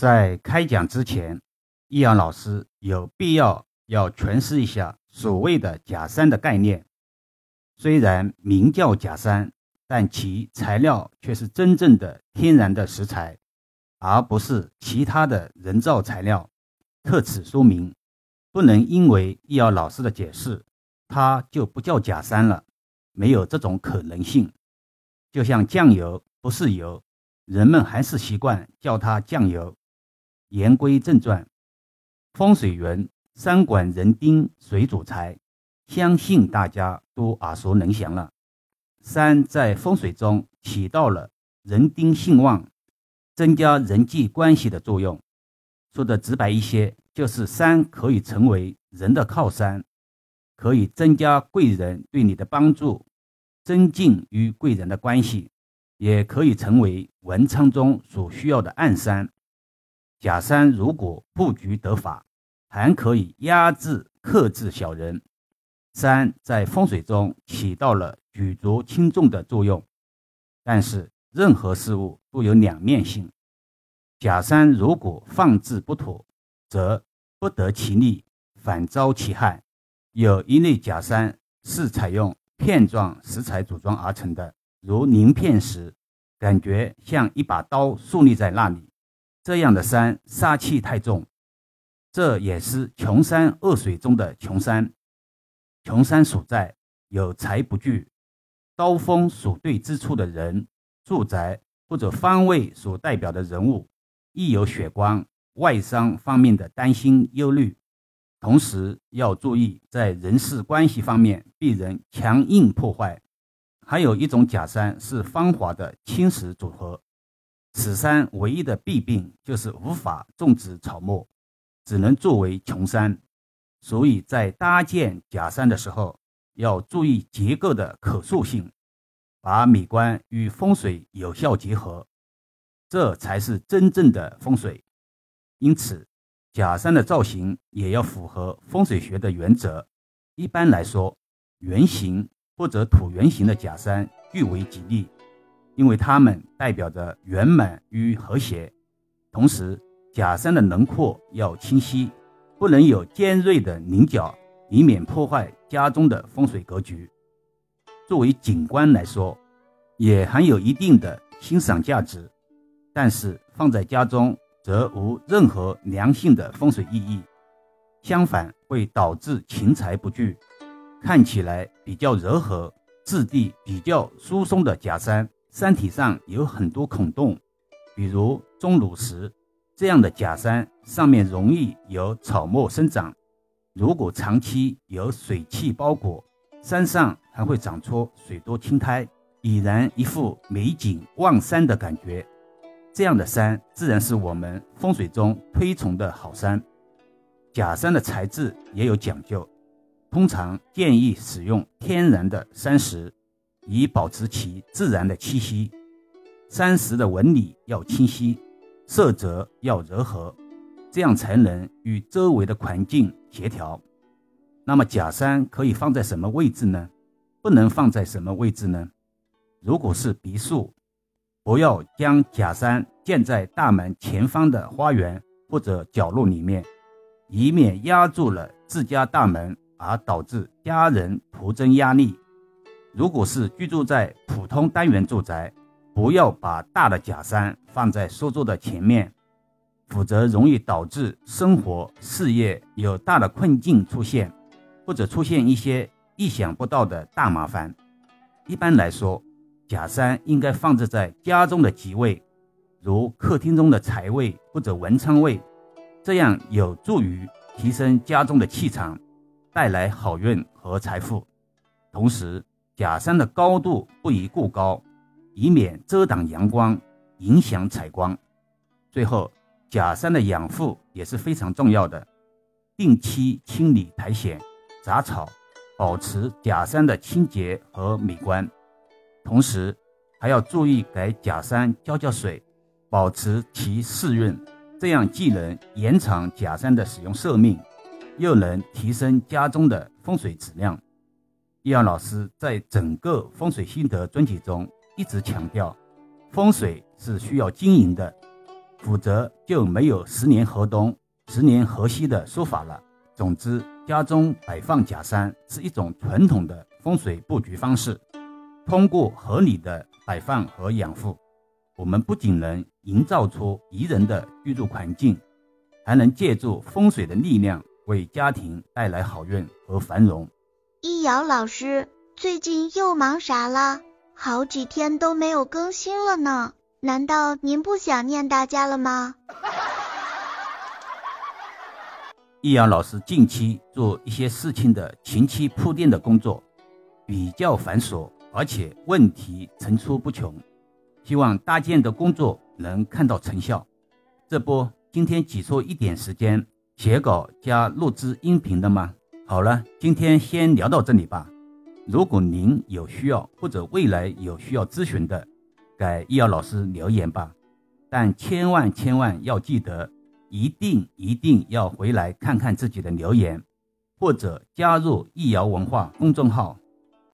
在开讲之前，易阳老师有必要要诠释一下所谓的假山的概念。虽然名叫假山，但其材料却是真正的天然的石材，而不是其他的人造材料。特此说明，不能因为易阳老师的解释，它就不叫假山了，没有这种可能性。就像酱油不是油，人们还是习惯叫它酱油。言归正传，风水云山管人丁水主财，相信大家都耳熟能详了。山在风水中起到了人丁兴旺、增加人际关系的作用。说的直白一些，就是山可以成为人的靠山，可以增加贵人对你的帮助，增进与贵人的关系，也可以成为文昌中所需要的暗山。假山如果布局得法，还可以压制、克制小人。山在风水中起到了举足轻重的作用。但是任何事物都有两面性，假山如果放置不妥，则不得其利，反遭其害。有一类假山是采用片状石材组装而成的，如鳞片石，感觉像一把刀竖立在那里。这样的山杀气太重，这也是穷山恶水中的穷山。穷山所在有财不聚，刀锋所对之处的人、住宅或者方位所代表的人物，亦有血光、外伤方面的担心忧虑。同时要注意，在人事关系方面被人强硬破坏。还有一种假山是芳华的青石组合。此山唯一的弊病就是无法种植草木，只能作为穷山。所以在搭建假山的时候，要注意结构的可塑性，把美观与风水有效结合，这才是真正的风水。因此，假山的造型也要符合风水学的原则。一般来说，圆形或者椭圆形的假山最为吉利。因为它们代表着圆满与和谐，同时假山的轮廓要清晰，不能有尖锐的棱角，以免破坏家中的风水格局。作为景观来说，也含有一定的欣赏价值，但是放在家中则无任何良性的风水意义，相反会导致情财不聚。看起来比较柔和、质地比较疏松的假山。山体上有很多孔洞，比如钟乳石这样的假山，上面容易有草木生长。如果长期有水汽包裹，山上还会长出水多青苔，已然一副美景望山的感觉。这样的山自然是我们风水中推崇的好山。假山的材质也有讲究，通常建议使用天然的山石。以保持其自然的气息，山石的纹理要清晰，色泽要柔和，这样才能与周围的环境协调。那么假山可以放在什么位置呢？不能放在什么位置呢？如果是别墅，不要将假山建在大门前方的花园或者角落里面，以免压住了自家大门，而导致家人徒增压力。如果是居住在普通单元住宅，不要把大的假山放在书桌的前面，否则容易导致生活事业有大的困境出现，或者出现一些意想不到的大麻烦。一般来说，假山应该放置在家中的吉位，如客厅中的财位或者文昌位，这样有助于提升家中的气场，带来好运和财富，同时。假山的高度不宜过高，以免遮挡阳光，影响采光。最后，假山的养护也是非常重要的，定期清理苔藓、杂草，保持假山的清洁和美观。同时，还要注意给假山浇浇水，保持其湿润，这样既能延长假山的使用寿命，又能提升家中的风水质量。易阳老师在整个风水心得专辑中一直强调，风水是需要经营的，否则就没有十年河东、十年河西的说法了。总之，家中摆放假山是一种传统的风水布局方式。通过合理的摆放和养护，我们不仅能营造出宜人的居住环境，还能借助风水的力量为家庭带来好运和繁荣。易遥老师，最近又忙啥了？好几天都没有更新了呢。难道您不想念大家了吗？易阳老师近期做一些事情的前期铺垫的工作比较繁琐，而且问题层出不穷，希望搭建的工作能看到成效。这不，今天挤出一点时间写稿加录制音频的吗？好了，今天先聊到这里吧。如果您有需要或者未来有需要咨询的，给易遥老师留言吧，但千万千万要记得，一定一定要回来看看自己的留言，或者加入易遥文化公众号